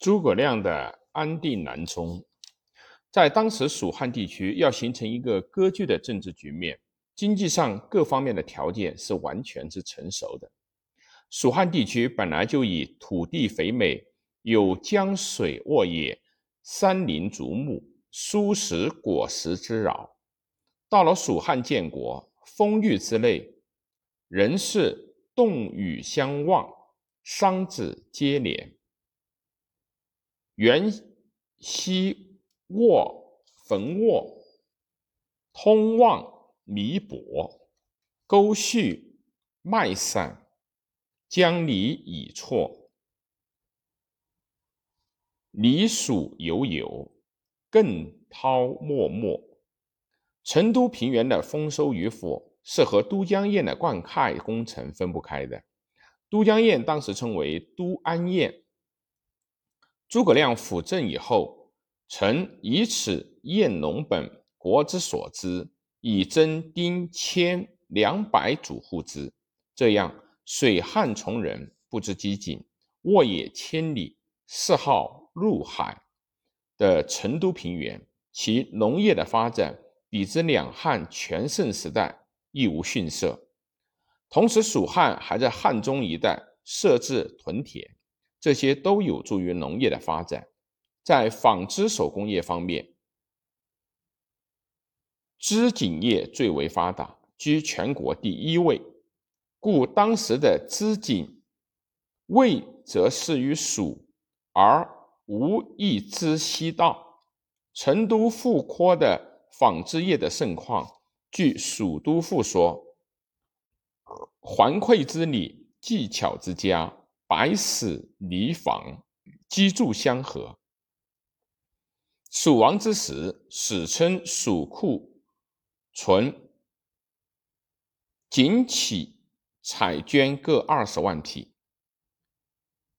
诸葛亮的安定南充，在当时蜀汉地区要形成一个割据的政治局面，经济上各方面的条件是完全是成熟的。蜀汉地区本来就以土地肥美，有江水沃野、山林竹木、蔬食果实之饶。到了蜀汉建国，丰裕之类，人事动与相望，商子接连。原西沃坟沃，通望弥薄，沟渠麦散，江离已错，离蜀犹有，更涛脉脉。成都平原的丰收与否是和都江堰的灌溉工程分不开的。都江堰当时称为都安堰。诸葛亮辅政以后，曾以此验农本国之所知，以增丁千两百主户之。这样，水旱从人，不知饥馑，沃野千里，四号入海的成都平原，其农业的发展。比之两汉全盛时代亦无逊色。同时，蜀汉还在汉中一带设置屯田，这些都有助于农业的发展。在纺织手工业方面，织锦业最为发达，居全国第一位。故当时的织锦，魏则适于蜀，而无一织西道。成都富阔的。纺织业的盛况，据蜀都赋说：“环馈之礼，技巧之佳，百死离房，机杼相合。”蜀王之时，史称蜀库存锦起彩绢各二十万匹。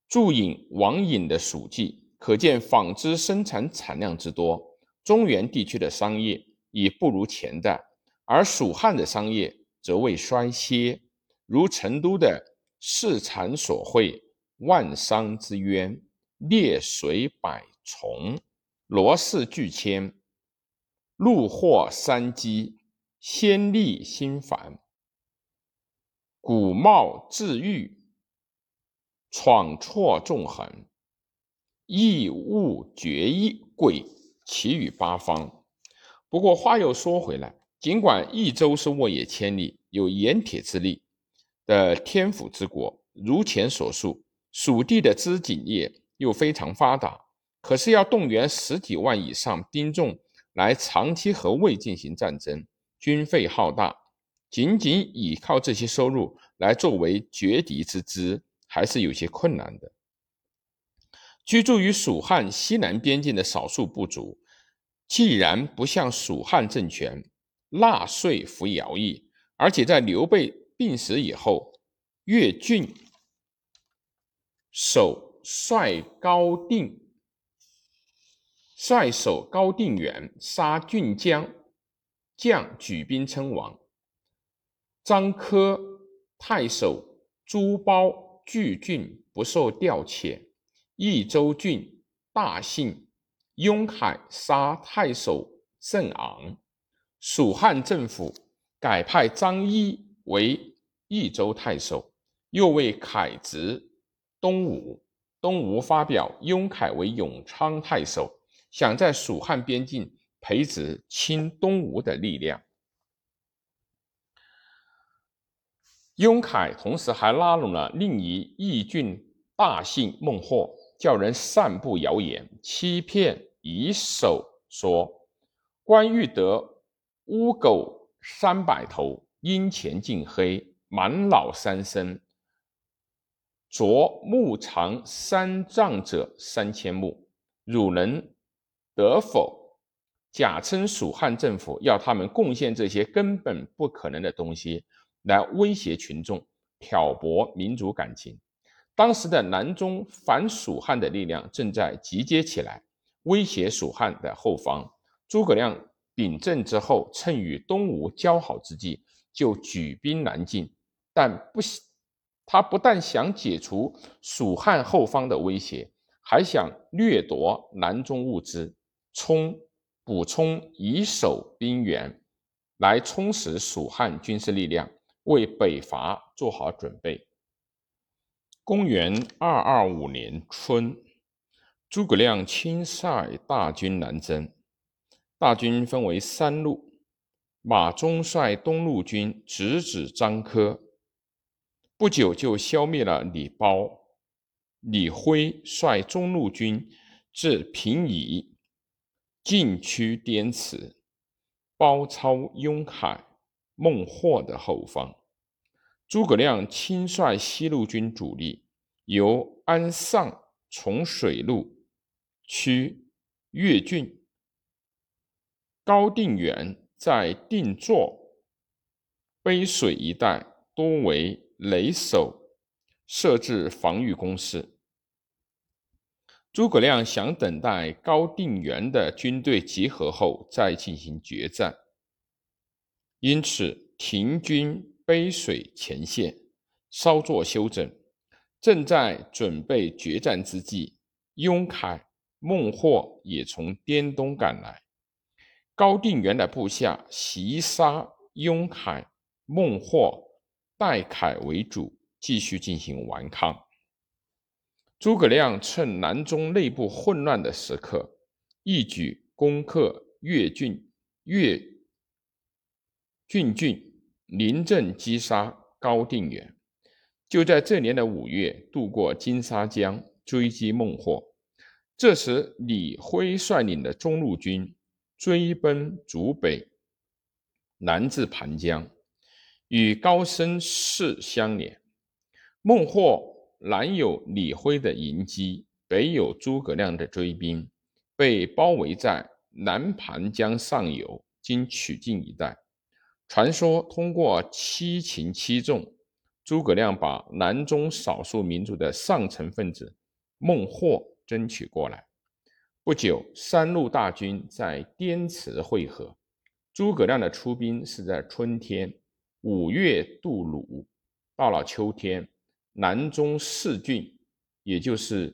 注引王隐的《蜀记》，可见纺织生产产量之多。中原地区的商业已不如前代，而蜀汉的商业则未衰歇。如成都的市产所会，万商之渊，列水百重，罗氏巨千，陆货三基，先利心烦，古貌自愈，闯错纵横，异物绝异贵。其余八方。不过话又说回来，尽管益州是沃野千里、有盐铁之力的天府之国，如前所述，蜀地的织锦业又非常发达，可是要动员十几万以上兵众来长期和魏进行战争，军费浩大，仅仅依靠这些收入来作为绝敌之资，还是有些困难的。居住于蜀汉西南边境的少数部族，既然不向蜀汉政权纳税服徭役，而且在刘备病死以后，越郡守帅高定帅守高定远，杀郡将将举兵称王。张科太守朱褒拒郡，不受调遣。益州郡大姓雍海杀太守郑昂，蜀汉政府改派张仪为益州太守，又为凯职东吴。东吴发表雍凯为永昌太守，想在蜀汉边境培植亲东吴的力量。雍凯同时还拉拢了另一义郡大姓孟获。叫人散布谣言，欺骗以守说关羽得乌狗三百头，阴钱尽黑，满脑三生，着木长三丈者三千木，汝能得否？假称蜀汉政府要他们贡献这些根本不可能的东西，来威胁群众，挑拨民族感情。当时的南中反蜀汉的力量正在集结起来，威胁蜀汉的后方。诸葛亮秉政之后，趁与东吴交好之际，就举兵南进。但不，他不但想解除蜀汉后方的威胁，还想掠夺南中物资，充补充以守兵源，来充实蜀汉军事力量，为北伐做好准备。公元二二五年春，诸葛亮亲率大军南征，大军分为三路，马忠率东路军直指张科，不久就消灭了李褒。李辉率中路军至平邑，进趋滇池，包抄雍海、孟获的后方。诸葛亮亲率西路军主力，由安上从水路趋越郡。高定远在定座、背水一带多为垒守，设置防御工事。诸葛亮想等待高定元的军队集合后再进行决战，因此停军背水前线，稍作休整。正在准备决战之际，雍凯、孟获也从滇东赶来。高定远的部下袭杀雍凯、孟获，代凯为主，继续进行顽抗。诸葛亮趁南中内部混乱的时刻，一举攻克越郡、越郡郡，临阵击杀高定远。就在这年的五月，渡过金沙江，追击孟获。这时，李辉率领的中路军追奔逐北，南至盘江，与高声势相连。孟获。南有李辉的迎击，北有诸葛亮的追兵，被包围在南盘江上游，今曲靖一带。传说通过七擒七纵，诸葛亮把南中少数民族的上层分子孟获争取过来。不久，三路大军在滇池会合。诸葛亮的出兵是在春天，五月渡鲁，到了秋天。南中四郡，也就是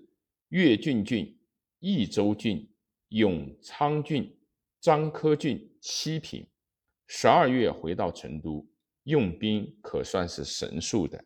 越郡郡、益州郡、永昌郡、张科郡七平，十二月回到成都，用兵可算是神速的。